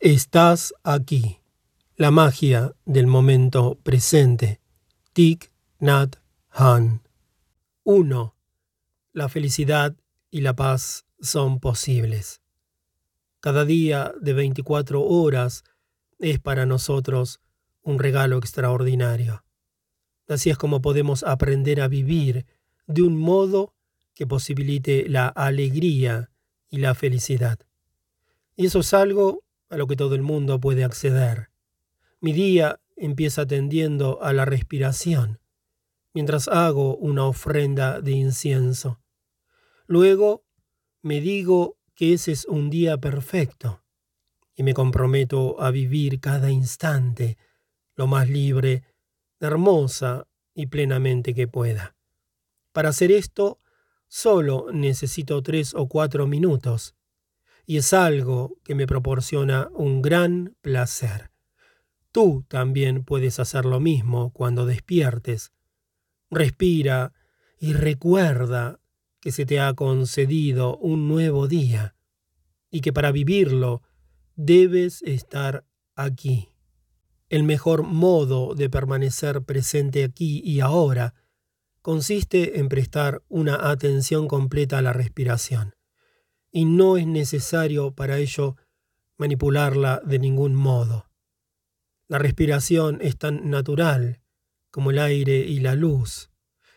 Estás aquí. La magia del momento presente. Tik Nat Han. 1. La felicidad y la paz son posibles. Cada día de 24 horas es para nosotros un regalo extraordinario. Así es como podemos aprender a vivir de un modo que posibilite la alegría y la felicidad. Y eso es algo a lo que todo el mundo puede acceder. Mi día empieza tendiendo a la respiración, mientras hago una ofrenda de incienso. Luego me digo que ese es un día perfecto y me comprometo a vivir cada instante lo más libre, hermosa y plenamente que pueda. Para hacer esto, solo necesito tres o cuatro minutos, y es algo que me proporciona un gran placer. Tú también puedes hacer lo mismo cuando despiertes. Respira y recuerda que se te ha concedido un nuevo día y que para vivirlo debes estar aquí. El mejor modo de permanecer presente aquí y ahora consiste en prestar una atención completa a la respiración, y no es necesario para ello manipularla de ningún modo. La respiración es tan natural como el aire y la luz,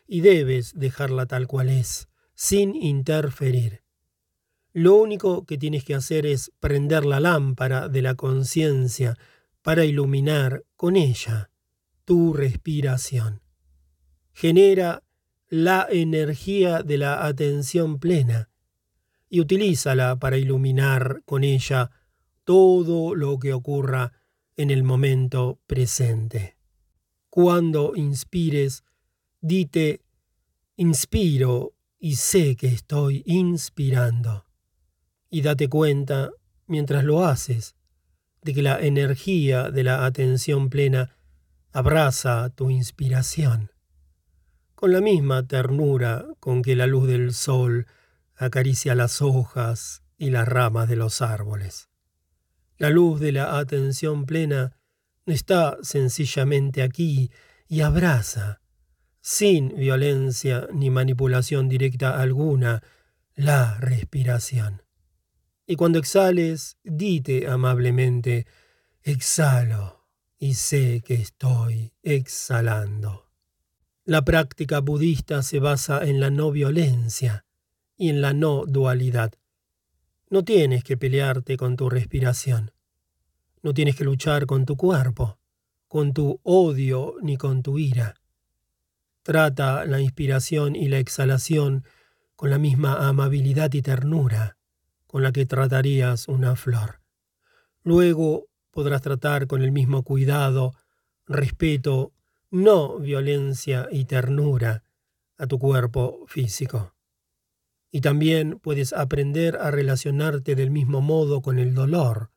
y debes dejarla tal cual es, sin interferir. Lo único que tienes que hacer es prender la lámpara de la conciencia para iluminar con ella tu respiración. Genera la energía de la atención plena y utilízala para iluminar con ella todo lo que ocurra en el momento presente. Cuando inspires, dite, inspiro y sé que estoy inspirando. Y date cuenta, mientras lo haces, de que la energía de la atención plena abraza tu inspiración, con la misma ternura con que la luz del sol acaricia las hojas y las ramas de los árboles. La luz de la atención plena está sencillamente aquí y abraza, sin violencia ni manipulación directa alguna, la respiración. Y cuando exhales, dite amablemente, exhalo y sé que estoy exhalando. La práctica budista se basa en la no violencia y en la no dualidad. No tienes que pelearte con tu respiración. No tienes que luchar con tu cuerpo, con tu odio ni con tu ira. Trata la inspiración y la exhalación con la misma amabilidad y ternura con la que tratarías una flor. Luego podrás tratar con el mismo cuidado, respeto, no violencia y ternura a tu cuerpo físico. Y también puedes aprender a relacionarte del mismo modo con el dolor,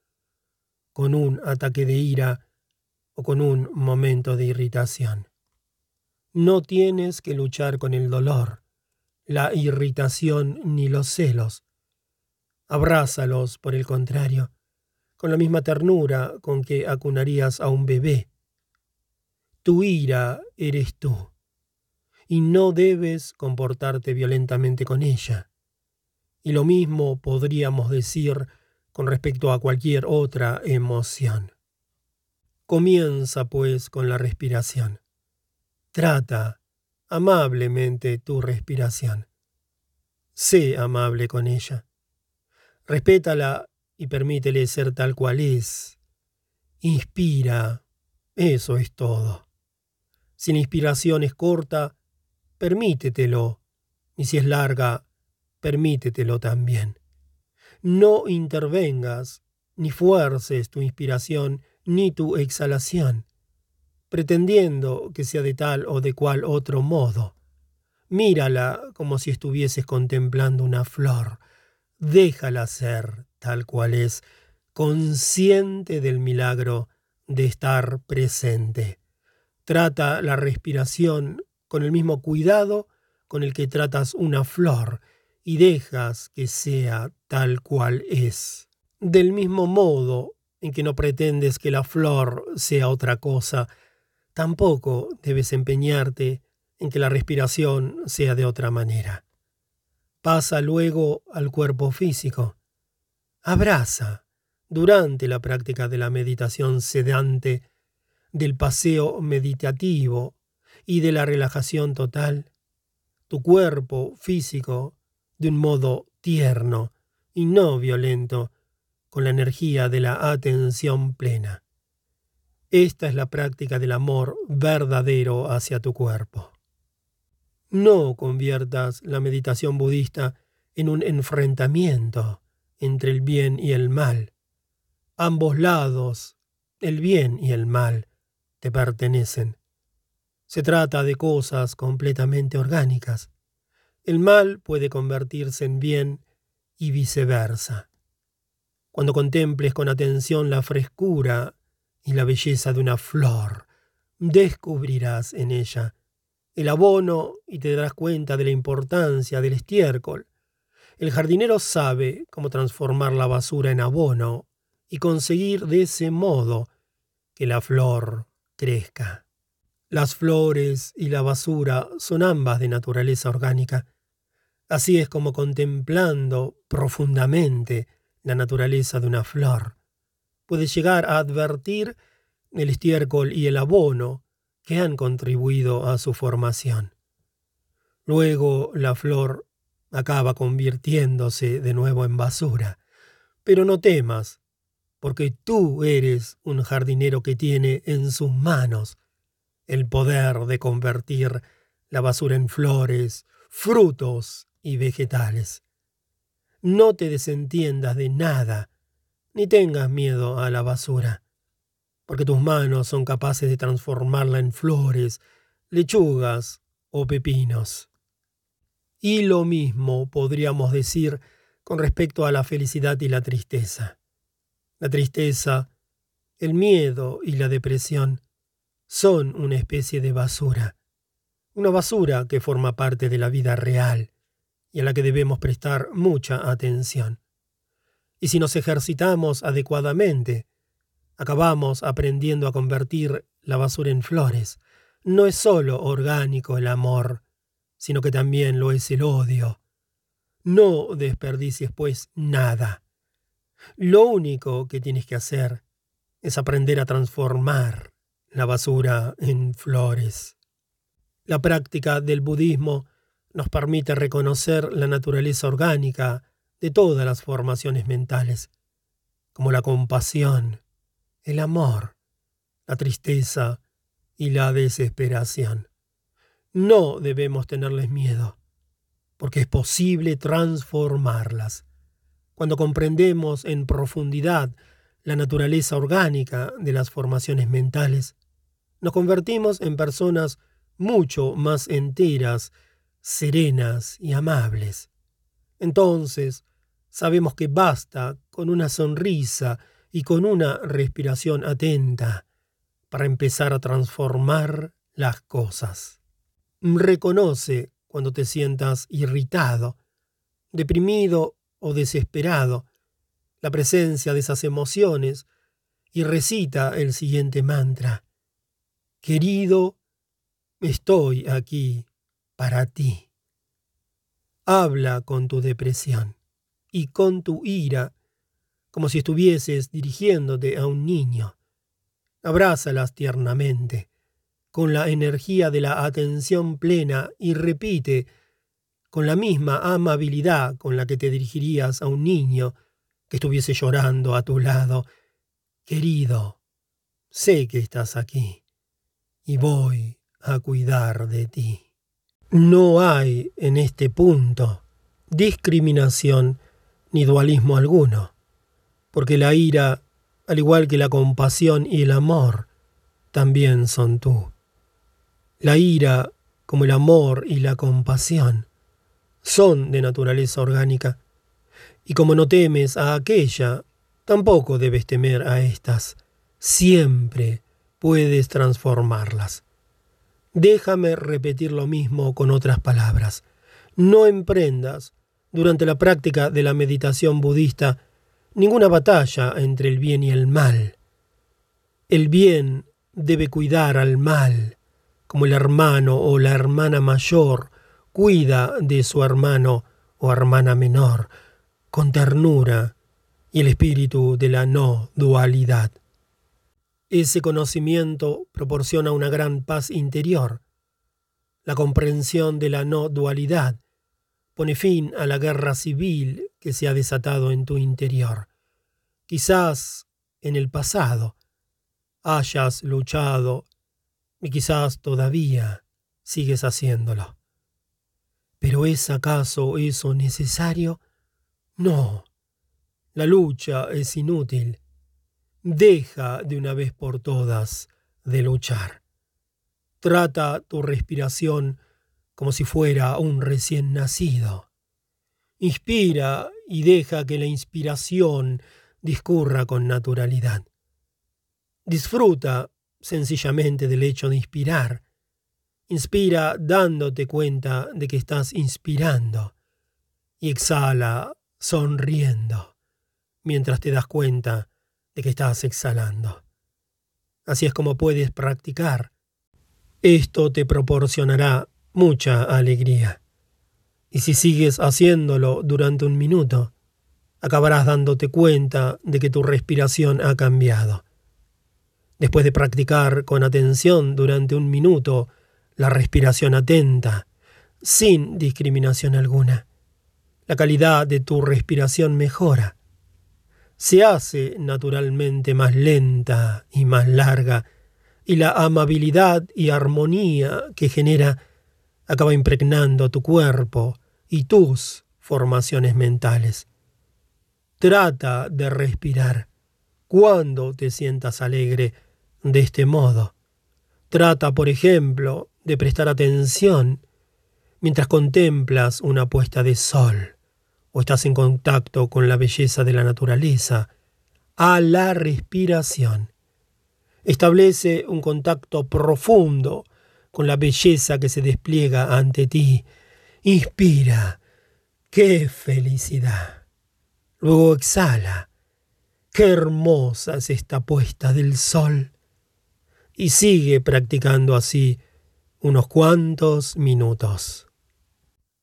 con un ataque de ira o con un momento de irritación. No tienes que luchar con el dolor, la irritación ni los celos, Abrázalos, por el contrario, con la misma ternura con que acunarías a un bebé. Tu ira eres tú, y no debes comportarte violentamente con ella. Y lo mismo podríamos decir con respecto a cualquier otra emoción. Comienza, pues, con la respiración. Trata amablemente tu respiración. Sé amable con ella. Respétala y permítele ser tal cual es. Inspira. Eso es todo. Si la inspiración es corta, permítetelo. Y si es larga, permítetelo también. No intervengas, ni fuerces tu inspiración, ni tu exhalación, pretendiendo que sea de tal o de cual otro modo. Mírala como si estuvieses contemplando una flor déjala ser tal cual es, consciente del milagro de estar presente. Trata la respiración con el mismo cuidado con el que tratas una flor y dejas que sea tal cual es. Del mismo modo, en que no pretendes que la flor sea otra cosa, tampoco debes empeñarte en que la respiración sea de otra manera. Pasa luego al cuerpo físico. Abraza, durante la práctica de la meditación sedante, del paseo meditativo y de la relajación total, tu cuerpo físico de un modo tierno y no violento, con la energía de la atención plena. Esta es la práctica del amor verdadero hacia tu cuerpo. No conviertas la meditación budista en un enfrentamiento entre el bien y el mal. Ambos lados, el bien y el mal, te pertenecen. Se trata de cosas completamente orgánicas. El mal puede convertirse en bien y viceversa. Cuando contemples con atención la frescura y la belleza de una flor, descubrirás en ella el abono y te darás cuenta de la importancia del estiércol. El jardinero sabe cómo transformar la basura en abono y conseguir de ese modo que la flor crezca. Las flores y la basura son ambas de naturaleza orgánica. Así es como contemplando profundamente la naturaleza de una flor, puedes llegar a advertir el estiércol y el abono que han contribuido a su formación. Luego la flor acaba convirtiéndose de nuevo en basura. Pero no temas, porque tú eres un jardinero que tiene en sus manos el poder de convertir la basura en flores, frutos y vegetales. No te desentiendas de nada, ni tengas miedo a la basura porque tus manos son capaces de transformarla en flores, lechugas o pepinos. Y lo mismo podríamos decir con respecto a la felicidad y la tristeza. La tristeza, el miedo y la depresión son una especie de basura, una basura que forma parte de la vida real y a la que debemos prestar mucha atención. Y si nos ejercitamos adecuadamente, Acabamos aprendiendo a convertir la basura en flores. No es solo orgánico el amor, sino que también lo es el odio. No desperdicies, pues, nada. Lo único que tienes que hacer es aprender a transformar la basura en flores. La práctica del budismo nos permite reconocer la naturaleza orgánica de todas las formaciones mentales, como la compasión, el amor, la tristeza y la desesperación. No debemos tenerles miedo, porque es posible transformarlas. Cuando comprendemos en profundidad la naturaleza orgánica de las formaciones mentales, nos convertimos en personas mucho más enteras, serenas y amables. Entonces, sabemos que basta con una sonrisa y con una respiración atenta para empezar a transformar las cosas. Reconoce cuando te sientas irritado, deprimido o desesperado, la presencia de esas emociones y recita el siguiente mantra. Querido, estoy aquí para ti. Habla con tu depresión y con tu ira como si estuvieses dirigiéndote a un niño. Abrázalas tiernamente, con la energía de la atención plena y repite, con la misma amabilidad con la que te dirigirías a un niño que estuviese llorando a tu lado, querido, sé que estás aquí y voy a cuidar de ti. No hay en este punto discriminación ni dualismo alguno porque la ira, al igual que la compasión y el amor, también son tú. La ira, como el amor y la compasión, son de naturaleza orgánica, y como no temes a aquella, tampoco debes temer a estas. Siempre puedes transformarlas. Déjame repetir lo mismo con otras palabras. No emprendas, durante la práctica de la meditación budista, ninguna batalla entre el bien y el mal. El bien debe cuidar al mal, como el hermano o la hermana mayor cuida de su hermano o hermana menor, con ternura y el espíritu de la no dualidad. Ese conocimiento proporciona una gran paz interior. La comprensión de la no dualidad pone fin a la guerra civil que se ha desatado en tu interior. Quizás en el pasado hayas luchado y quizás todavía sigues haciéndolo. Pero ¿es acaso eso necesario? No. La lucha es inútil. Deja de una vez por todas de luchar. Trata tu respiración como si fuera un recién nacido. Inspira y deja que la inspiración discurra con naturalidad. Disfruta sencillamente del hecho de inspirar. Inspira dándote cuenta de que estás inspirando y exhala sonriendo mientras te das cuenta de que estás exhalando. Así es como puedes practicar. Esto te proporcionará mucha alegría. Y si sigues haciéndolo durante un minuto, acabarás dándote cuenta de que tu respiración ha cambiado. Después de practicar con atención durante un minuto la respiración atenta, sin discriminación alguna, la calidad de tu respiración mejora. Se hace naturalmente más lenta y más larga, y la amabilidad y armonía que genera acaba impregnando tu cuerpo y tus formaciones mentales. Trata de respirar cuando te sientas alegre de este modo. Trata, por ejemplo, de prestar atención mientras contemplas una puesta de sol o estás en contacto con la belleza de la naturaleza, a la respiración. Establece un contacto profundo con la belleza que se despliega ante ti. Inspira. ¡Qué felicidad! Luego exhala. ¡Qué hermosa es esta puesta del sol! Y sigue practicando así unos cuantos minutos.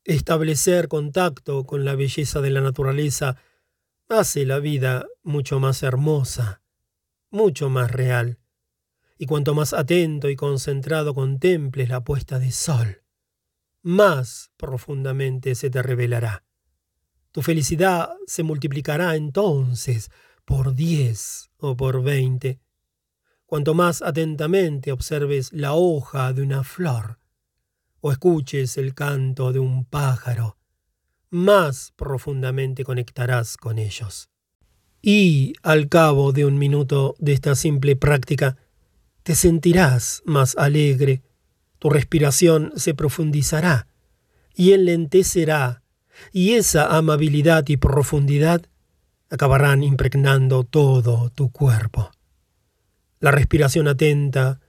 Establecer contacto con la belleza de la naturaleza hace la vida mucho más hermosa, mucho más real y cuanto más atento y concentrado contemples la puesta de sol, más profundamente se te revelará. Tu felicidad se multiplicará entonces por diez o por veinte. Cuanto más atentamente observes la hoja de una flor o escuches el canto de un pájaro, más profundamente conectarás con ellos. Y al cabo de un minuto de esta simple práctica, te sentirás más alegre, tu respiración se profundizará y enlentecerá, y esa amabilidad y profundidad acabarán impregnando todo tu cuerpo. La respiración atenta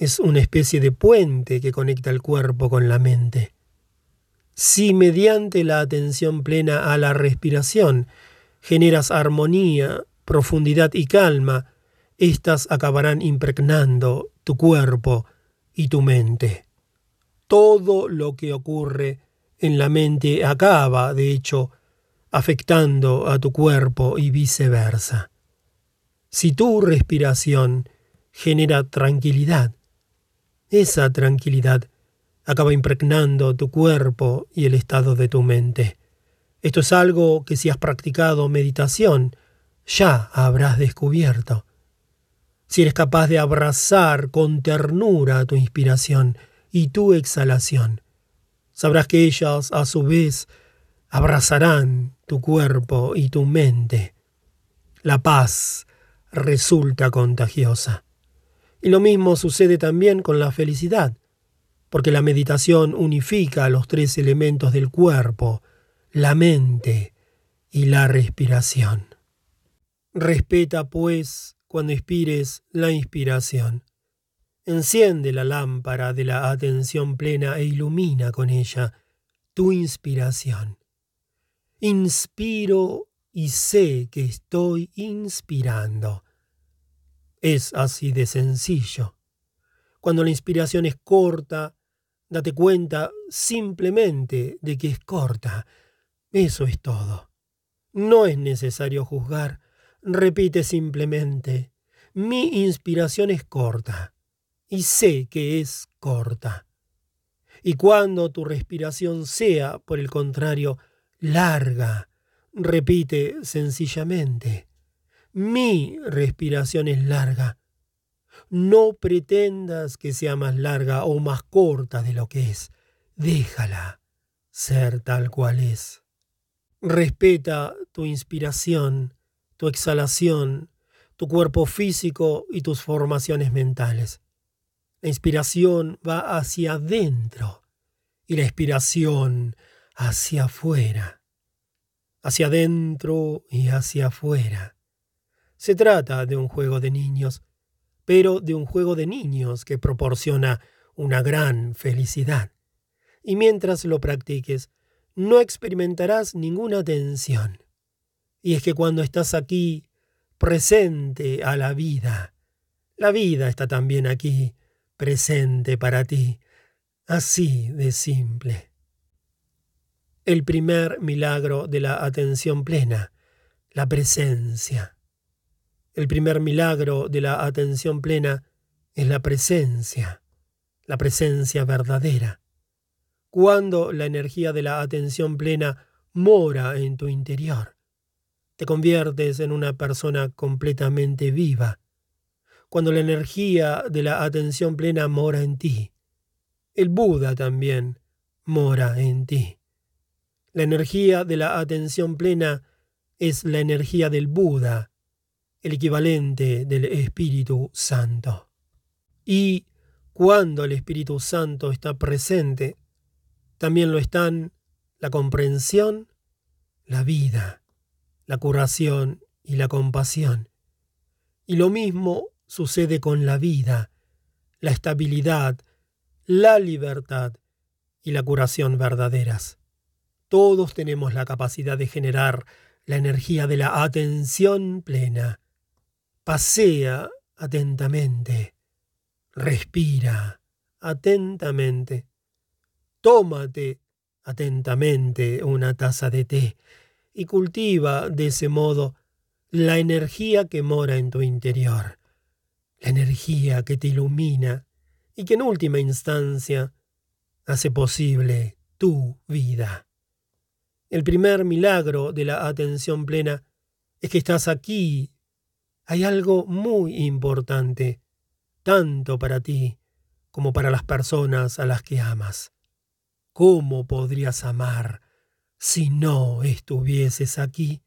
es una especie de puente que conecta el cuerpo con la mente. Si mediante la atención plena a la respiración generas armonía, profundidad y calma, éstas acabarán impregnando tu cuerpo y tu mente. Todo lo que ocurre en la mente acaba, de hecho, afectando a tu cuerpo y viceversa. Si tu respiración genera tranquilidad, esa tranquilidad acaba impregnando tu cuerpo y el estado de tu mente. Esto es algo que si has practicado meditación, ya habrás descubierto si eres capaz de abrazar con ternura tu inspiración y tu exhalación. Sabrás que ellas, a su vez, abrazarán tu cuerpo y tu mente. La paz resulta contagiosa. Y lo mismo sucede también con la felicidad, porque la meditación unifica los tres elementos del cuerpo, la mente y la respiración. Respeta, pues, cuando inspires la inspiración. Enciende la lámpara de la atención plena e ilumina con ella tu inspiración. Inspiro y sé que estoy inspirando. Es así de sencillo. Cuando la inspiración es corta, date cuenta simplemente de que es corta. Eso es todo. No es necesario juzgar. Repite simplemente, mi inspiración es corta y sé que es corta. Y cuando tu respiración sea, por el contrario, larga, repite sencillamente, mi respiración es larga. No pretendas que sea más larga o más corta de lo que es. Déjala ser tal cual es. Respeta tu inspiración, tu exhalación, tu cuerpo físico y tus formaciones mentales. La inspiración va hacia adentro y la expiración hacia afuera. Hacia adentro y hacia afuera. Se trata de un juego de niños, pero de un juego de niños que proporciona una gran felicidad. Y mientras lo practiques, no experimentarás ninguna tensión. Y es que cuando estás aquí, presente a la vida, la vida está también aquí, presente para ti, así de simple. El primer milagro de la atención plena, la presencia. El primer milagro de la atención plena es la presencia, la presencia verdadera. Cuando la energía de la atención plena mora en tu interior, te conviertes en una persona completamente viva, cuando la energía de la atención plena mora en ti. El Buda también mora en ti. La energía de la atención plena es la energía del Buda, el equivalente del Espíritu Santo. Y cuando el Espíritu Santo está presente, también lo están la comprensión, la vida, la curación y la compasión. Y lo mismo sucede con la vida, la estabilidad, la libertad y la curación verdaderas. Todos tenemos la capacidad de generar la energía de la atención plena. Pasea atentamente. Respira atentamente. Tómate atentamente una taza de té y cultiva de ese modo la energía que mora en tu interior la energía que te ilumina y que en última instancia hace posible tu vida. El primer milagro de la atención plena es que estás aquí. Hay algo muy importante, tanto para ti como para las personas a las que amas. ¿Cómo podrías amar si no estuvieses aquí?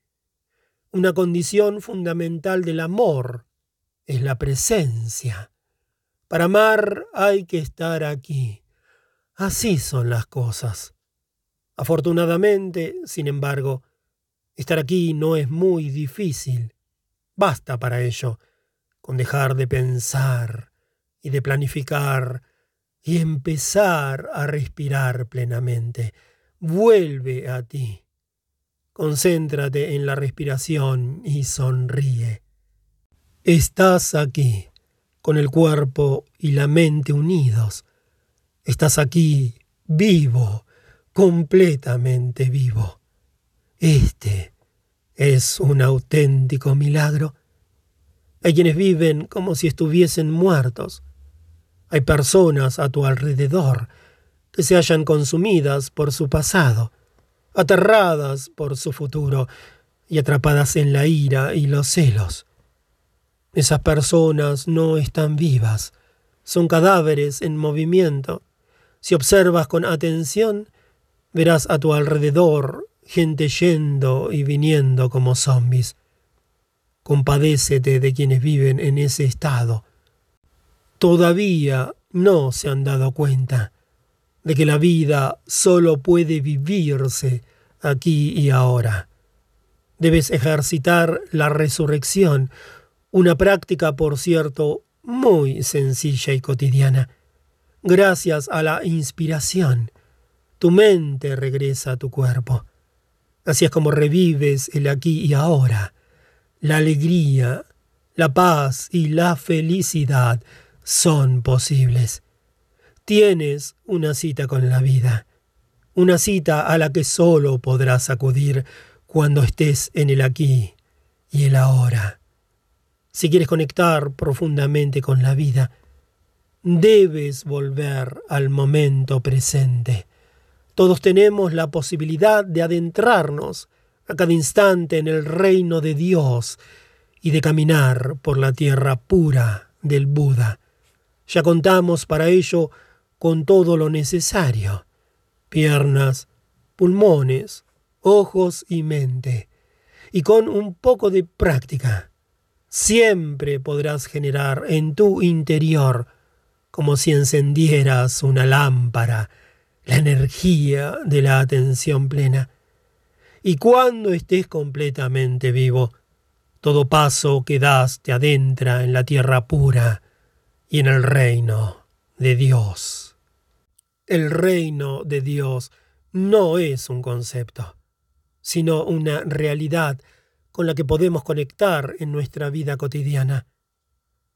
Una condición fundamental del amor es la presencia. Para amar hay que estar aquí. Así son las cosas. Afortunadamente, sin embargo, estar aquí no es muy difícil. Basta para ello con dejar de pensar y de planificar y empezar a respirar plenamente. Vuelve a ti. Concéntrate en la respiración y sonríe. Estás aquí, con el cuerpo y la mente unidos. Estás aquí, vivo, completamente vivo. Este es un auténtico milagro. Hay quienes viven como si estuviesen muertos. Hay personas a tu alrededor que se hallan consumidas por su pasado, aterradas por su futuro y atrapadas en la ira y los celos. Esas personas no están vivas, son cadáveres en movimiento. Si observas con atención, verás a tu alrededor gente yendo y viniendo como zombies. Compadécete de quienes viven en ese estado. Todavía no se han dado cuenta de que la vida solo puede vivirse aquí y ahora. Debes ejercitar la resurrección una práctica, por cierto, muy sencilla y cotidiana. Gracias a la inspiración, tu mente regresa a tu cuerpo. Así es como revives el aquí y ahora. La alegría, la paz y la felicidad son posibles. Tienes una cita con la vida, una cita a la que solo podrás acudir cuando estés en el aquí y el ahora. Si quieres conectar profundamente con la vida, debes volver al momento presente. Todos tenemos la posibilidad de adentrarnos a cada instante en el reino de Dios y de caminar por la tierra pura del Buda. Ya contamos para ello con todo lo necesario, piernas, pulmones, ojos y mente, y con un poco de práctica. Siempre podrás generar en tu interior, como si encendieras una lámpara, la energía de la atención plena. Y cuando estés completamente vivo, todo paso que das te adentra en la tierra pura y en el reino de Dios. El reino de Dios no es un concepto, sino una realidad con la que podemos conectar en nuestra vida cotidiana.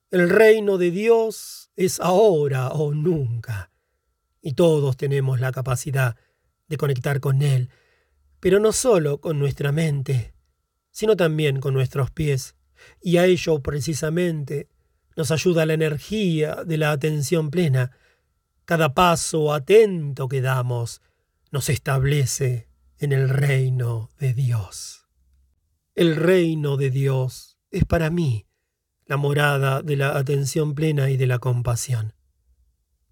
El reino de Dios es ahora o nunca y todos tenemos la capacidad de conectar con Él, pero no solo con nuestra mente, sino también con nuestros pies, y a ello precisamente nos ayuda la energía de la atención plena. Cada paso atento que damos nos establece en el reino de Dios. El reino de Dios es para mí la morada de la atención plena y de la compasión.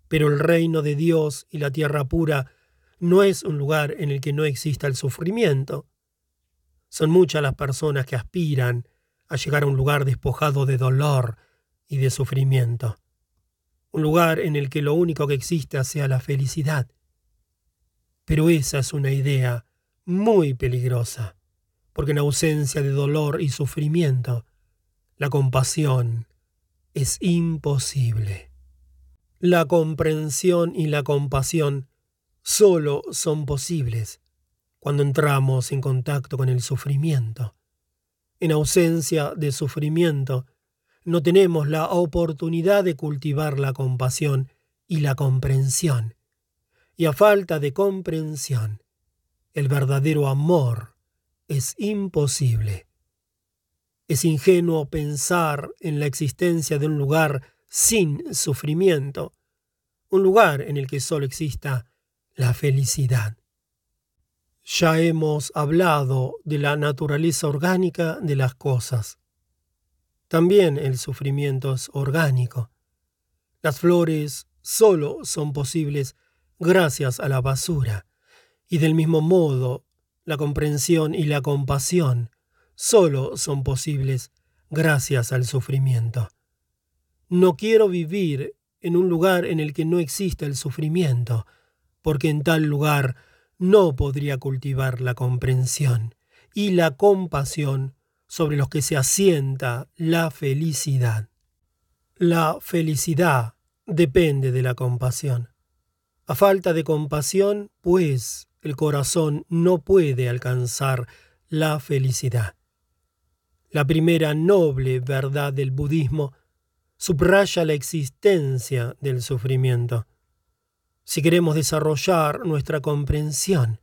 Pero el reino de Dios y la tierra pura no es un lugar en el que no exista el sufrimiento. Son muchas las personas que aspiran a llegar a un lugar despojado de dolor y de sufrimiento. Un lugar en el que lo único que exista sea la felicidad. Pero esa es una idea muy peligrosa, porque en ausencia de dolor y sufrimiento, la compasión es imposible. La comprensión y la compasión solo son posibles cuando entramos en contacto con el sufrimiento. En ausencia de sufrimiento, no tenemos la oportunidad de cultivar la compasión y la comprensión. Y a falta de comprensión, el verdadero amor es imposible. Es ingenuo pensar en la existencia de un lugar sin sufrimiento, un lugar en el que solo exista la felicidad. Ya hemos hablado de la naturaleza orgánica de las cosas. También el sufrimiento es orgánico. Las flores solo son posibles gracias a la basura, y del mismo modo la comprensión y la compasión solo son posibles gracias al sufrimiento. No quiero vivir en un lugar en el que no exista el sufrimiento, porque en tal lugar no podría cultivar la comprensión y la compasión sobre los que se asienta la felicidad. La felicidad depende de la compasión. A falta de compasión, pues, el corazón no puede alcanzar la felicidad. La primera noble verdad del budismo subraya la existencia del sufrimiento. Si queremos desarrollar nuestra comprensión,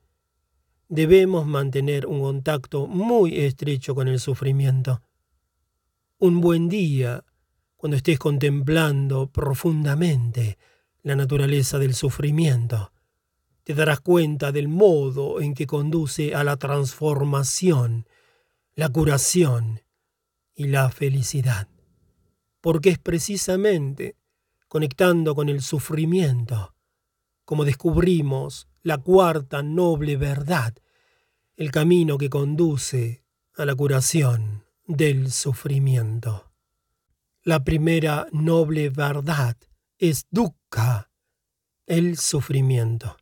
debemos mantener un contacto muy estrecho con el sufrimiento. Un buen día, cuando estés contemplando profundamente la naturaleza del sufrimiento, te darás cuenta del modo en que conduce a la transformación, la curación y la felicidad porque es precisamente conectando con el sufrimiento como descubrimos la cuarta noble verdad, el camino que conduce a la curación del sufrimiento. La primera noble verdad es dukkha, el sufrimiento.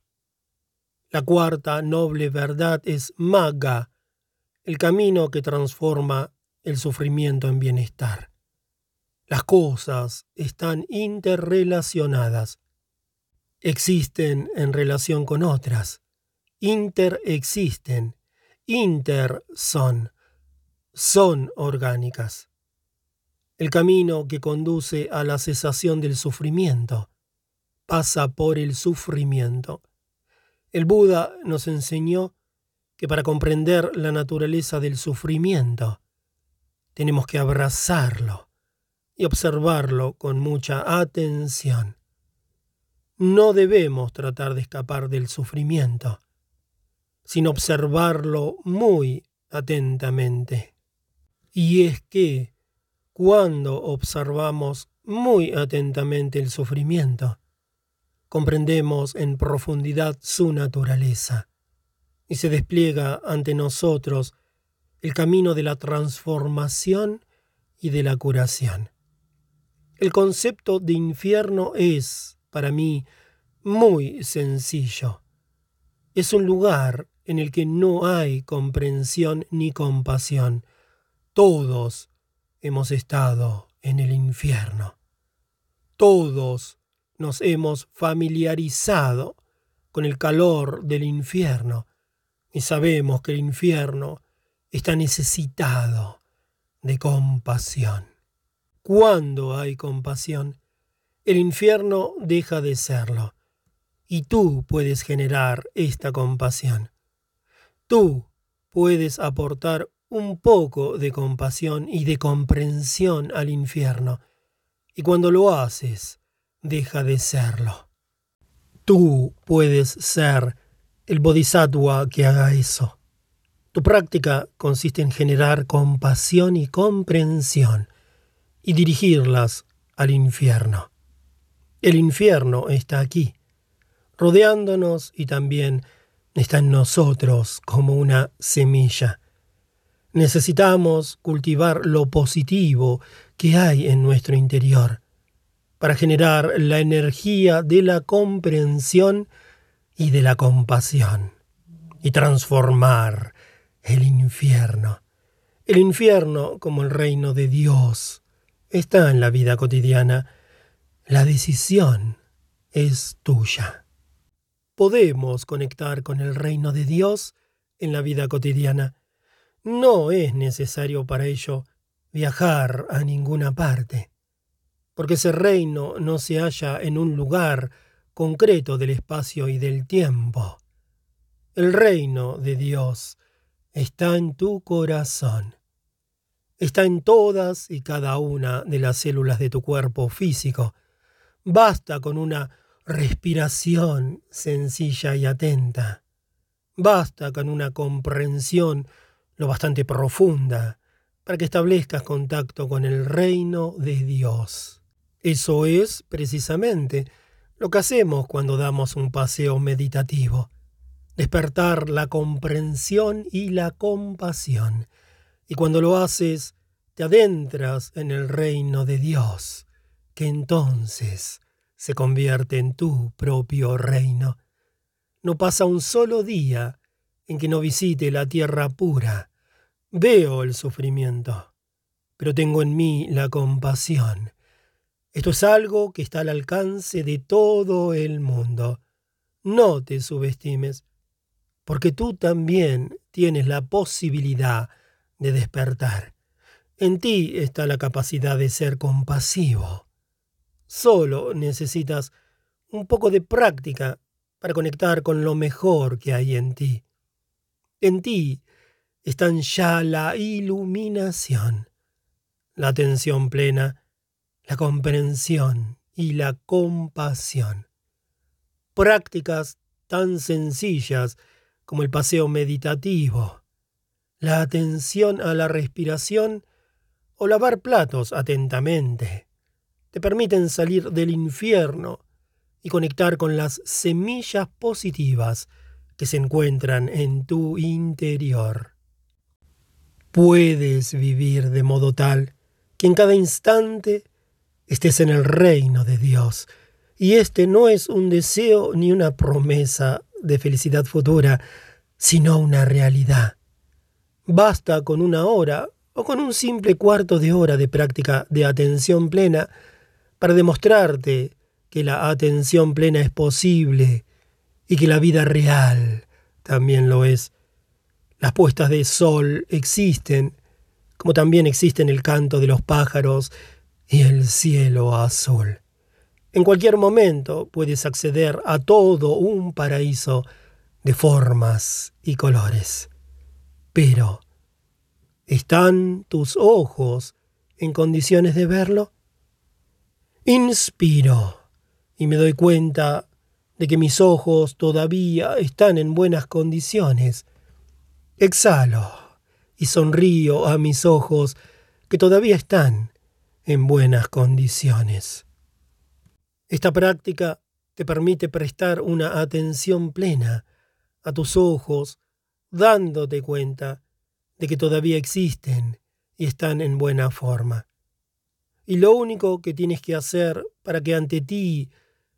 La cuarta noble verdad es magga, el camino que transforma el sufrimiento en bienestar. Las cosas están interrelacionadas. Existen en relación con otras. Interexisten inter son, son orgánicas. El camino que conduce a la cesación del sufrimiento pasa por el sufrimiento. El Buda nos enseñó que para comprender la naturaleza del sufrimiento tenemos que abrazarlo y observarlo con mucha atención. No debemos tratar de escapar del sufrimiento, sino observarlo muy atentamente. Y es que cuando observamos muy atentamente el sufrimiento, comprendemos en profundidad su naturaleza y se despliega ante nosotros el camino de la transformación y de la curación. El concepto de infierno es, para mí, muy sencillo. Es un lugar en el que no hay comprensión ni compasión. Todos hemos estado en el infierno. Todos nos hemos familiarizado con el calor del infierno y sabemos que el infierno está necesitado de compasión. Cuando hay compasión, el infierno deja de serlo, y tú puedes generar esta compasión. Tú puedes aportar un poco de compasión y de comprensión al infierno, y cuando lo haces, deja de serlo. Tú puedes ser el bodhisattva que haga eso. Tu práctica consiste en generar compasión y comprensión y dirigirlas al infierno. El infierno está aquí, rodeándonos y también está en nosotros como una semilla. Necesitamos cultivar lo positivo que hay en nuestro interior para generar la energía de la comprensión y de la compasión y transformar el infierno. El infierno como el reino de Dios está en la vida cotidiana. La decisión es tuya. Podemos conectar con el reino de Dios en la vida cotidiana. No es necesario para ello viajar a ninguna parte, porque ese reino no se halla en un lugar concreto del espacio y del tiempo. El reino de Dios está en tu corazón. Está en todas y cada una de las células de tu cuerpo físico. Basta con una respiración sencilla y atenta. Basta con una comprensión lo bastante profunda para que establezcas contacto con el reino de Dios. Eso es, precisamente, lo que hacemos cuando damos un paseo meditativo despertar la comprensión y la compasión. Y cuando lo haces, te adentras en el reino de Dios, que entonces se convierte en tu propio reino. No pasa un solo día en que no visite la tierra pura. Veo el sufrimiento, pero tengo en mí la compasión. Esto es algo que está al alcance de todo el mundo. No te subestimes porque tú también tienes la posibilidad de despertar. En ti está la capacidad de ser compasivo. Solo necesitas un poco de práctica para conectar con lo mejor que hay en ti. En ti están ya la iluminación, la atención plena, la comprensión y la compasión. Prácticas tan sencillas como el paseo meditativo, la atención a la respiración o lavar platos atentamente. Te permiten salir del infierno y conectar con las semillas positivas que se encuentran en tu interior. Puedes vivir de modo tal que en cada instante estés en el reino de Dios, y este no es un deseo ni una promesa de felicidad futura, sino una realidad. Basta con una hora o con un simple cuarto de hora de práctica de atención plena para demostrarte que la atención plena es posible y que la vida real también lo es. Las puestas de sol existen, como también existen el canto de los pájaros y el cielo azul. En cualquier momento puedes acceder a todo un paraíso de formas y colores. Pero, ¿están tus ojos en condiciones de verlo? Inspiro y me doy cuenta de que mis ojos todavía están en buenas condiciones. Exhalo y sonrío a mis ojos que todavía están en buenas condiciones. Esta práctica te permite prestar una atención plena a tus ojos, dándote cuenta de que todavía existen y están en buena forma. Y lo único que tienes que hacer para que ante ti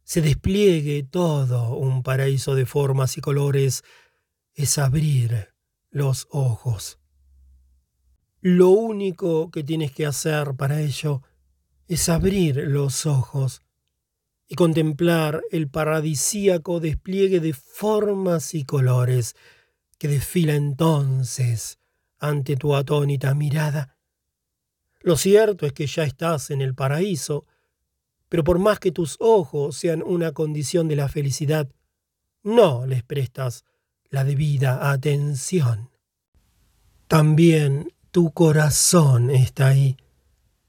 se despliegue todo un paraíso de formas y colores es abrir los ojos. Lo único que tienes que hacer para ello es abrir los ojos y contemplar el paradisíaco despliegue de formas y colores que desfila entonces ante tu atónita mirada. Lo cierto es que ya estás en el paraíso, pero por más que tus ojos sean una condición de la felicidad, no les prestas la debida atención. También tu corazón está ahí,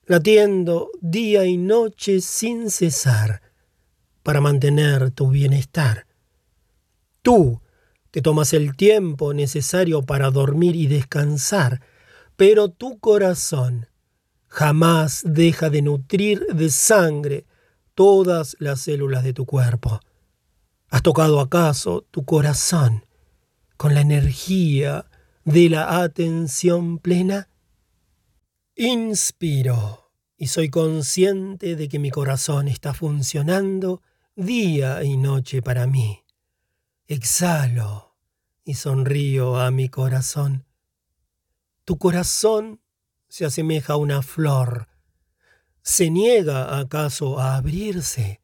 latiendo día y noche sin cesar para mantener tu bienestar. Tú te tomas el tiempo necesario para dormir y descansar, pero tu corazón jamás deja de nutrir de sangre todas las células de tu cuerpo. ¿Has tocado acaso tu corazón con la energía de la atención plena? Inspiro y soy consciente de que mi corazón está funcionando día y noche para mí. Exhalo y sonrío a mi corazón. Tu corazón se asemeja a una flor. ¿Se niega acaso a abrirse?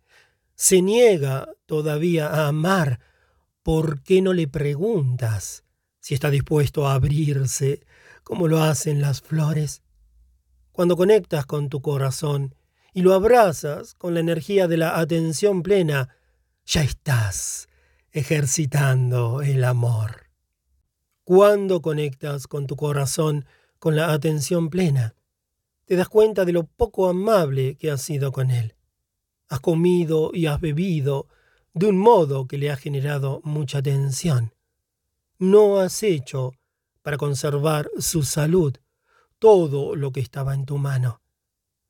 ¿Se niega todavía a amar? ¿Por qué no le preguntas si está dispuesto a abrirse como lo hacen las flores? Cuando conectas con tu corazón y lo abrazas con la energía de la atención plena, ya estás ejercitando el amor. Cuando conectas con tu corazón con la atención plena, te das cuenta de lo poco amable que has sido con él. Has comido y has bebido de un modo que le ha generado mucha tensión. No has hecho, para conservar su salud, todo lo que estaba en tu mano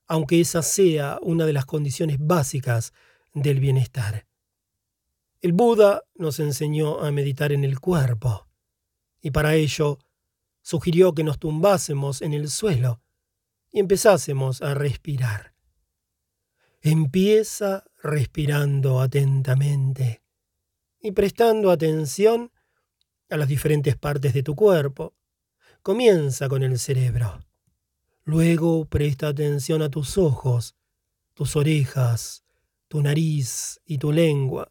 aunque esa sea una de las condiciones básicas del bienestar. El Buda nos enseñó a meditar en el cuerpo, y para ello sugirió que nos tumbásemos en el suelo y empezásemos a respirar. Empieza respirando atentamente y prestando atención a las diferentes partes de tu cuerpo. Comienza con el cerebro. Luego presta atención a tus ojos, tus orejas, tu nariz y tu lengua,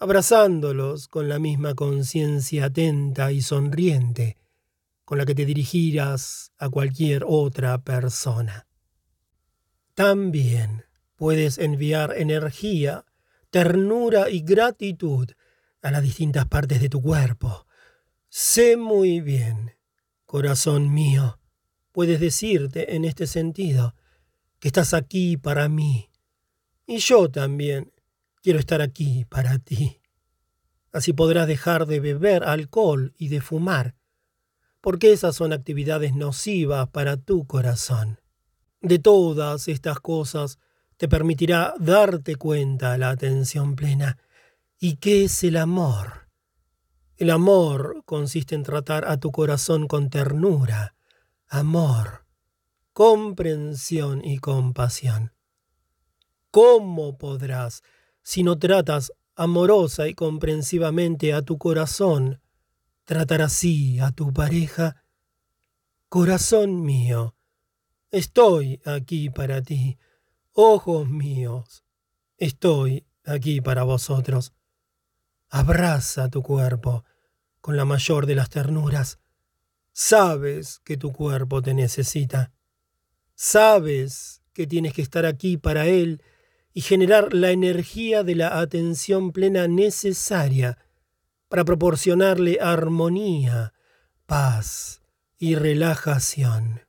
abrazándolos con la misma conciencia atenta y sonriente con la que te dirigirás a cualquier otra persona. También puedes enviar energía, ternura y gratitud a las distintas partes de tu cuerpo. Sé muy bien, corazón mío, puedes decirte en este sentido que estás aquí para mí. Y yo también quiero estar aquí para ti. Así podrás dejar de beber alcohol y de fumar, porque esas son actividades nocivas para tu corazón. De todas estas cosas te permitirá darte cuenta la atención plena. ¿Y qué es el amor? El amor consiste en tratar a tu corazón con ternura, amor, comprensión y compasión. ¿Cómo podrás, si no tratas amorosa y comprensivamente a tu corazón, tratar así a tu pareja? Corazón mío, estoy aquí para ti. Ojos míos, estoy aquí para vosotros. Abraza tu cuerpo con la mayor de las ternuras Sabes que tu cuerpo te necesita. Sabes que tienes que estar aquí para él y generar la energía de la atención plena necesaria para proporcionarle armonía, paz y relajación.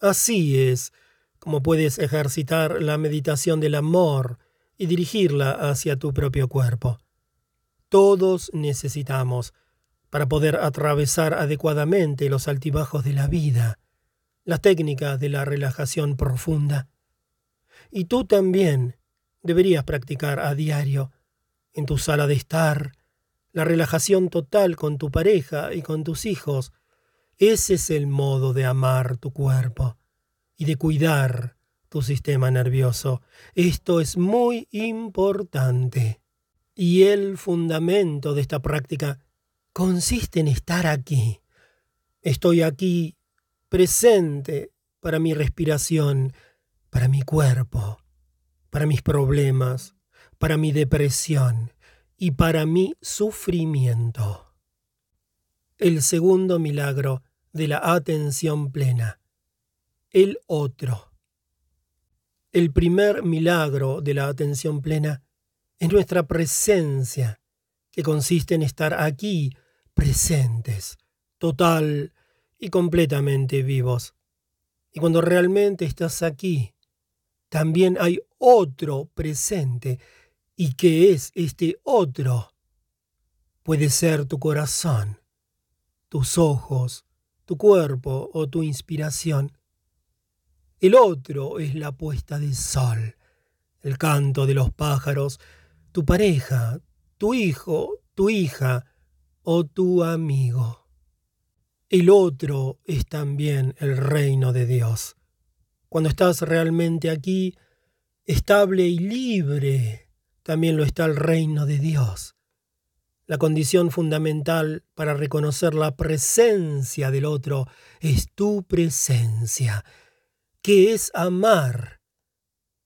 Así es como puedes ejercitar la meditación del amor y dirigirla hacia tu propio cuerpo. Todos necesitamos, para poder atravesar adecuadamente los altibajos de la vida, la técnica de la relajación profunda. Y tú también deberías practicar a diario, en tu sala de estar, la relajación total con tu pareja y con tus hijos. Ese es el modo de amar tu cuerpo y de cuidar tu sistema nervioso. Esto es muy importante. Y el fundamento de esta práctica consiste en estar aquí. Estoy aquí presente para mi respiración, para mi cuerpo, para mis problemas, para mi depresión y para mi sufrimiento. El segundo milagro de la atención plena. El otro. El primer milagro de la atención plena es nuestra presencia, que consiste en estar aquí, presentes, total y completamente vivos. Y cuando realmente estás aquí, también hay otro presente. ¿Y qué es este otro? Puede ser tu corazón, tus ojos, tu cuerpo o tu inspiración. El otro es la puesta del sol, el canto de los pájaros, tu pareja, tu hijo, tu hija o tu amigo. El otro es también el reino de Dios cuando estás realmente aquí, estable y libre, también lo está el reino de Dios. La condición fundamental para reconocer la presencia del otro es tu presencia, que es amar,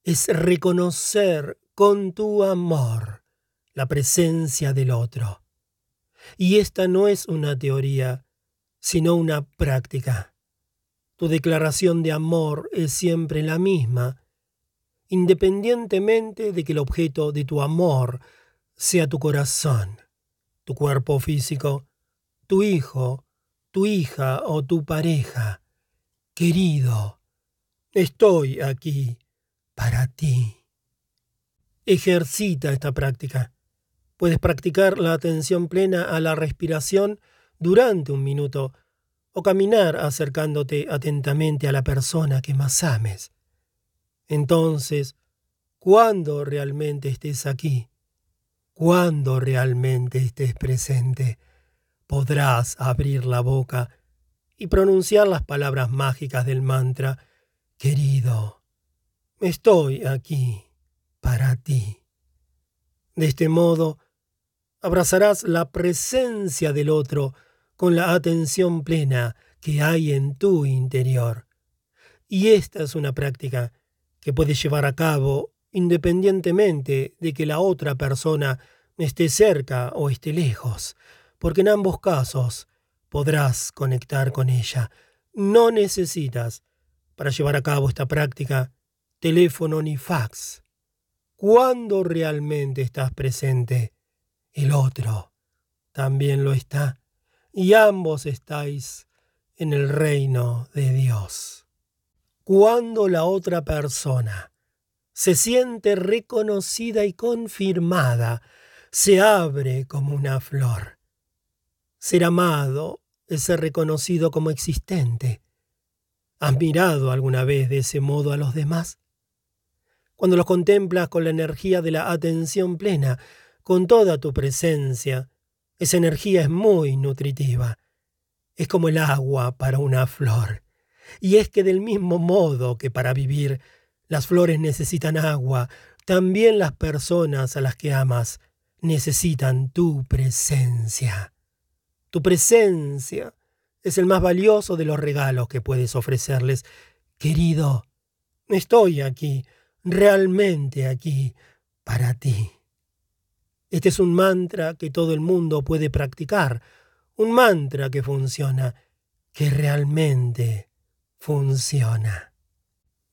es reconocer con tu amor la presencia del otro. Y esta no es una teoría, sino una práctica. Tu declaración de amor es siempre la misma, independientemente de que el objeto de tu amor sea tu corazón, tu cuerpo físico, tu hijo, tu hija o tu pareja. Querido, estoy aquí para ti. Ejercita esta práctica. Puedes practicar la atención plena a la respiración durante un minuto o caminar acercándote atentamente a la persona que más ames. Entonces, cuando realmente estés aquí, cuando realmente estés presente, podrás abrir la boca y pronunciar las palabras mágicas del mantra, querido, estoy aquí para ti. De este modo, abrazarás la presencia del otro con la atención plena que hay en tu interior. Y esta es una práctica que puedes llevar a cabo independientemente de que la otra persona esté cerca o esté lejos, porque en ambos casos podrás conectar con ella. No necesitas, para llevar a cabo esta práctica, teléfono ni fax. Cuando realmente estás presente, el otro también lo está y ambos estáis en el reino de Dios. Cuando la otra persona se siente reconocida y confirmada, se abre como una flor. Ser amado es ser reconocido como existente. ¿Has mirado alguna vez de ese modo a los demás? Cuando los contemplas con la energía de la atención plena, con toda tu presencia, esa energía es muy nutritiva. Es como el agua para una flor. Y es que del mismo modo que para vivir las flores necesitan agua, también las personas a las que amas necesitan tu presencia. Tu presencia es el más valioso de los regalos que puedes ofrecerles. Querido, estoy aquí, realmente aquí, para ti. Este es un mantra que todo el mundo puede practicar, un mantra que funciona. que realmente funciona.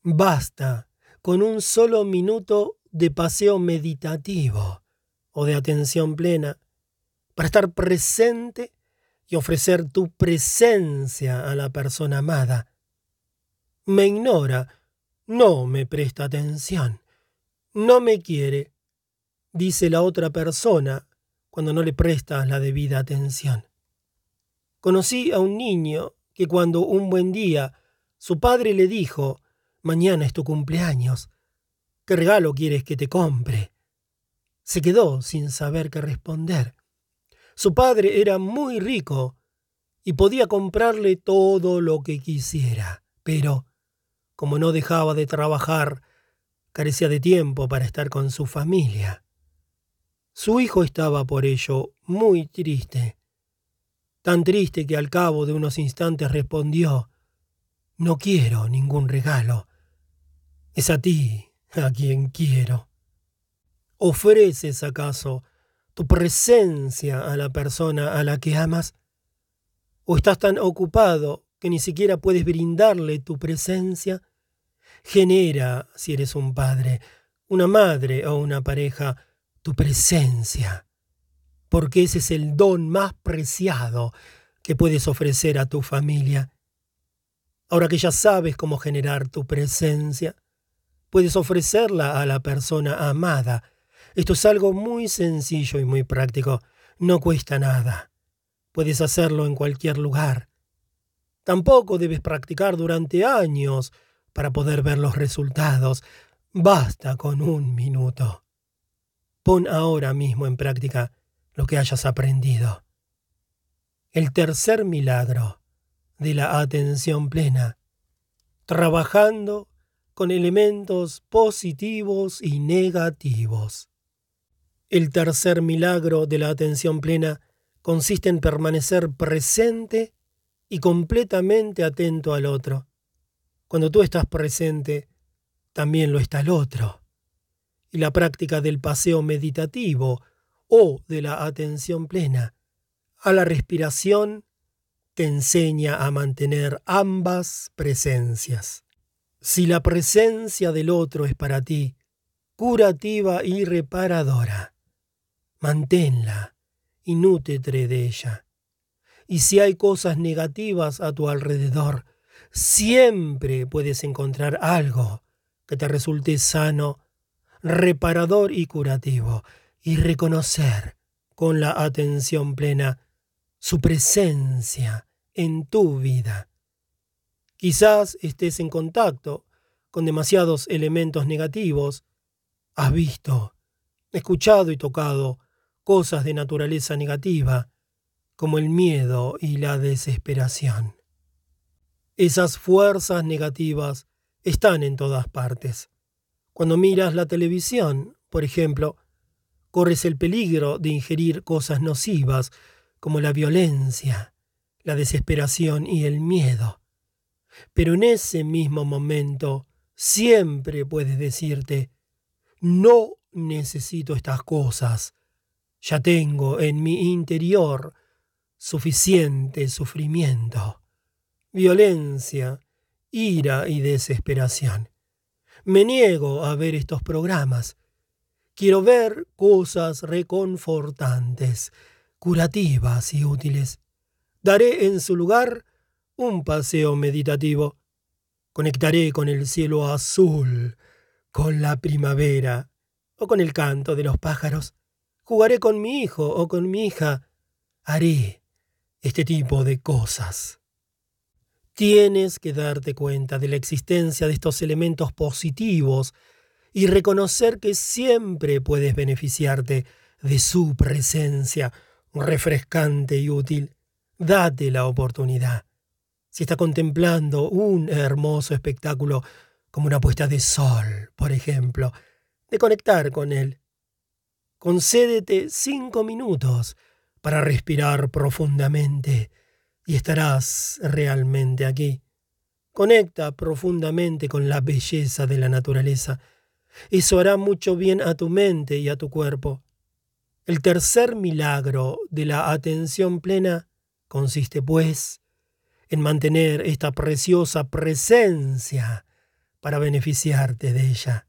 Basta con un solo minuto de paseo meditativo o de atención plena para estar presente y ofrecer tu presencia a la persona amada. Me ignora, no me presta atención, no me quiere, dice la otra persona cuando no le prestas la debida atención. Conocí a un niño que cuando un buen día su padre le dijo, mañana es tu cumpleaños, ¿qué regalo quieres que te compre? Se quedó sin saber qué responder. Su padre era muy rico y podía comprarle todo lo que quisiera, pero, como no dejaba de trabajar, carecía de tiempo para estar con su familia. Su hijo estaba por ello muy triste, tan triste que al cabo de unos instantes respondió, No quiero ningún regalo, es a ti a quien quiero. ¿Ofreces acaso tu presencia a la persona a la que amas? ¿O estás tan ocupado que ni siquiera puedes brindarle tu presencia? Genera, si eres un padre, una madre o una pareja, tu presencia, porque ese es el don más preciado que puedes ofrecer a tu familia. Ahora que ya sabes cómo generar tu presencia, puedes ofrecerla a la persona amada esto es algo muy sencillo y muy práctico. No cuesta nada. Puedes hacerlo en cualquier lugar. Tampoco debes practicar durante años para poder ver los resultados. Basta con un minuto. Pon ahora mismo en práctica lo que hayas aprendido. El tercer milagro de la atención plena, trabajando con elementos positivos y negativos. El tercer milagro de la atención plena consiste en permanecer presente y completamente atento al otro. Cuando tú estás presente, también lo está el otro. Y la práctica del paseo meditativo o de la atención plena a la respiración te enseña a mantener ambas presencias. Si la presencia del otro es para ti curativa y reparadora, manténla y nútetre de ella. Y si hay cosas negativas a tu alrededor, siempre puedes encontrar algo que te resulte sano, reparador y curativo, y reconocer con la atención plena su presencia en tu vida. Quizás estés en contacto con demasiados elementos negativos, has visto, escuchado y tocado cosas de naturaleza negativa, como el miedo y la desesperación. Esas fuerzas negativas están en todas partes. Cuando miras la televisión, por ejemplo, corres el peligro de ingerir cosas nocivas como la violencia, la desesperación y el miedo. Pero en ese mismo momento siempre puedes decirte, no necesito estas cosas, ya tengo en mi interior suficiente sufrimiento, violencia, ira y desesperación. Me niego a ver estos programas. Quiero ver cosas reconfortantes, curativas y útiles. Daré en su lugar un paseo meditativo. Conectaré con el cielo azul, con la primavera o con el canto de los pájaros jugaré con mi hijo o con mi hija, haré este tipo de cosas. Tienes que darte cuenta de la existencia de estos elementos positivos y reconocer que siempre puedes beneficiarte de su presencia refrescante y útil. Date la oportunidad. Si está contemplando un hermoso espectáculo como una puesta de sol, por ejemplo, de conectar con él concédete cinco minutos para respirar profundamente y estarás realmente aquí. Conecta profundamente con la belleza de la naturaleza. Eso hará mucho bien a tu mente y a tu cuerpo. El tercer milagro de la atención plena consiste, pues, en mantener esta preciosa presencia para beneficiarte de ella.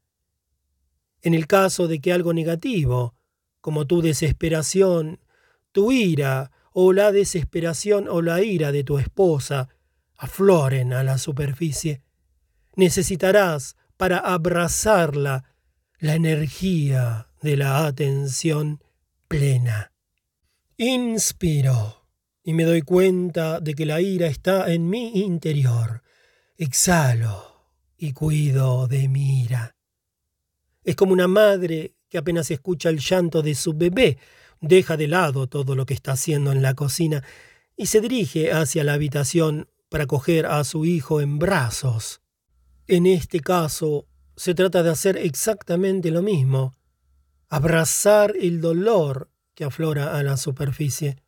En el caso de que algo negativo, como tu desesperación, tu ira o la desesperación o la ira de tu esposa, afloren a la superficie, necesitarás para abrazarla la energía de la atención plena. Inspiro y me doy cuenta de que la ira está en mi interior. Exhalo y cuido de mi ira. Es como una madre que apenas escucha el llanto de su bebé, deja de lado todo lo que está haciendo en la cocina y se dirige hacia la habitación para coger a su hijo en brazos. En este caso, se trata de hacer exactamente lo mismo, abrazar el dolor que aflora a la superficie.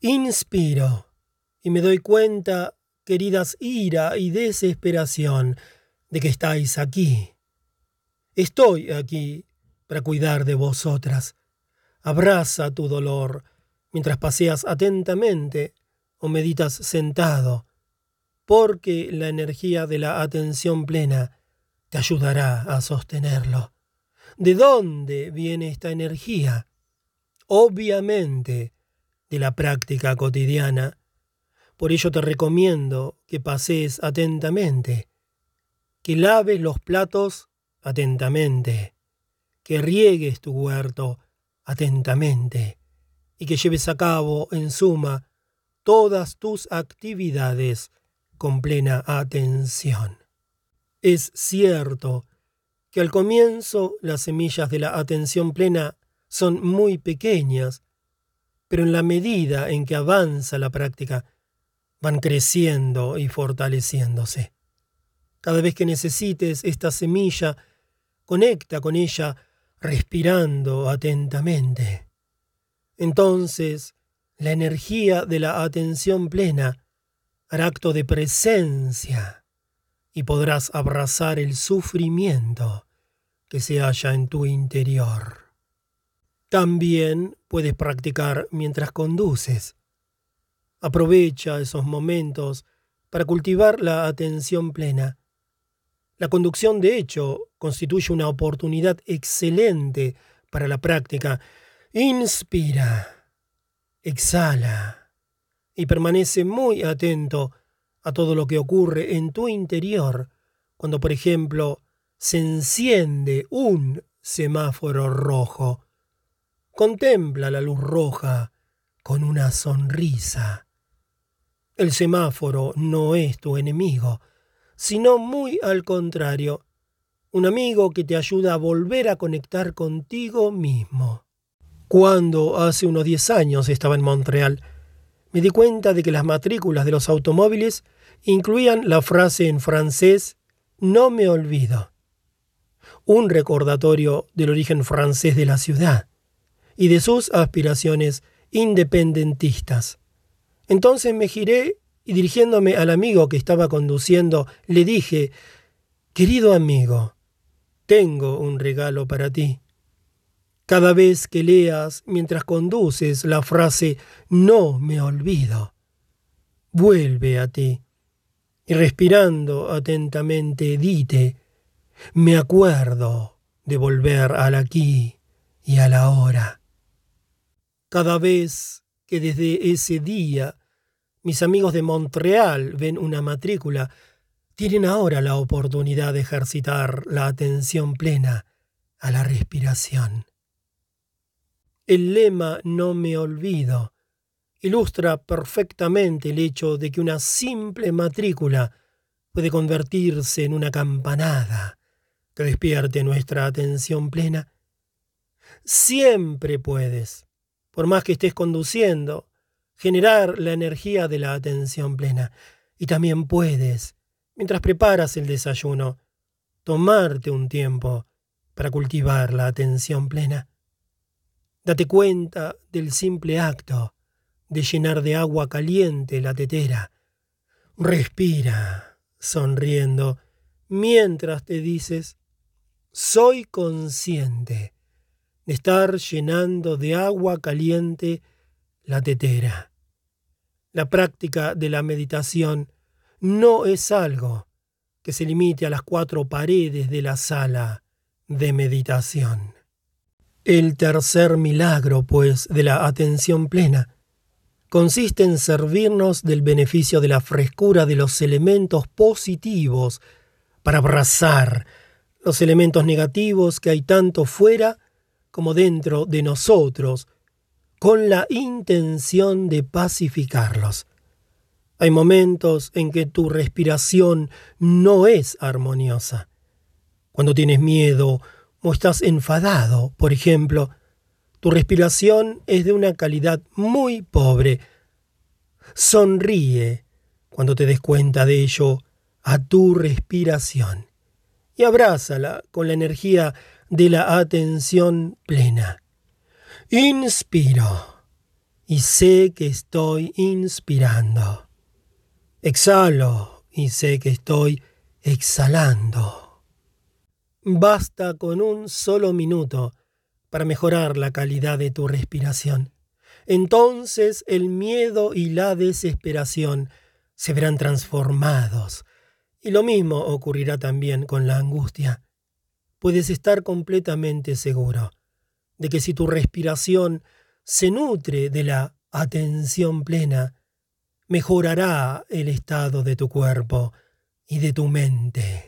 Inspiro y me doy cuenta, queridas ira y desesperación, de que estáis aquí. Estoy aquí para cuidar de vosotras. Abraza tu dolor mientras paseas atentamente o meditas sentado, porque la energía de la atención plena te ayudará a sostenerlo. ¿De dónde viene esta energía? Obviamente, de la práctica cotidiana. Por ello te recomiendo que pases atentamente, que laves los platos atentamente, que riegues tu huerto atentamente y que lleves a cabo, en suma, todas tus actividades con plena atención. Es cierto que al comienzo las semillas de la atención plena son muy pequeñas, pero en la medida en que avanza la práctica, van creciendo y fortaleciéndose. Cada vez que necesites esta semilla, conecta con ella respirando atentamente. Entonces, la energía de la atención plena hará acto de presencia y podrás abrazar el sufrimiento que se halla en tu interior. También puedes practicar mientras conduces. Aprovecha esos momentos para cultivar la atención plena. La conducción, de hecho, constituye una oportunidad excelente para la práctica. Inspira, exhala y permanece muy atento a todo lo que ocurre en tu interior cuando, por ejemplo, se enciende un semáforo rojo contempla la luz roja con una sonrisa. El semáforo no es tu enemigo, sino muy al contrario, un amigo que te ayuda a volver a conectar contigo mismo. Cuando hace unos diez años estaba en Montreal, me di cuenta de que las matrículas de los automóviles incluían la frase en francés No me olvido, un recordatorio del origen francés de la ciudad y de sus aspiraciones independentistas. Entonces me giré y dirigiéndome al amigo que estaba conduciendo, le dije, Querido amigo, tengo un regalo para ti. Cada vez que leas mientras conduces la frase No me olvido, vuelve a ti y respirando atentamente dite, me acuerdo de volver al aquí y a la hora. Cada vez que desde ese día mis amigos de Montreal ven una matrícula, tienen ahora la oportunidad de ejercitar la atención plena a la respiración. El lema No me olvido ilustra perfectamente el hecho de que una simple matrícula puede convertirse en una campanada que despierte nuestra atención plena. Siempre puedes por más que estés conduciendo, generar la energía de la atención plena. Y también puedes, mientras preparas el desayuno, tomarte un tiempo para cultivar la atención plena. Date cuenta del simple acto de llenar de agua caliente la tetera. Respira, sonriendo, mientras te dices, soy consciente de estar llenando de agua caliente la tetera. La práctica de la meditación no es algo que se limite a las cuatro paredes de la sala de meditación. El tercer milagro, pues, de la atención plena consiste en servirnos del beneficio de la frescura de los elementos positivos para abrazar los elementos negativos que hay tanto fuera como dentro de nosotros, con la intención de pacificarlos. Hay momentos en que tu respiración no es armoniosa. Cuando tienes miedo o estás enfadado, por ejemplo, tu respiración es de una calidad muy pobre. Sonríe cuando te des cuenta de ello a tu respiración y abrázala con la energía de la atención plena. Inspiro y sé que estoy inspirando. Exhalo y sé que estoy exhalando. Basta con un solo minuto para mejorar la calidad de tu respiración. Entonces el miedo y la desesperación se verán transformados. Y lo mismo ocurrirá también con la angustia. Puedes estar completamente seguro de que si tu respiración se nutre de la atención plena, mejorará el estado de tu cuerpo y de tu mente.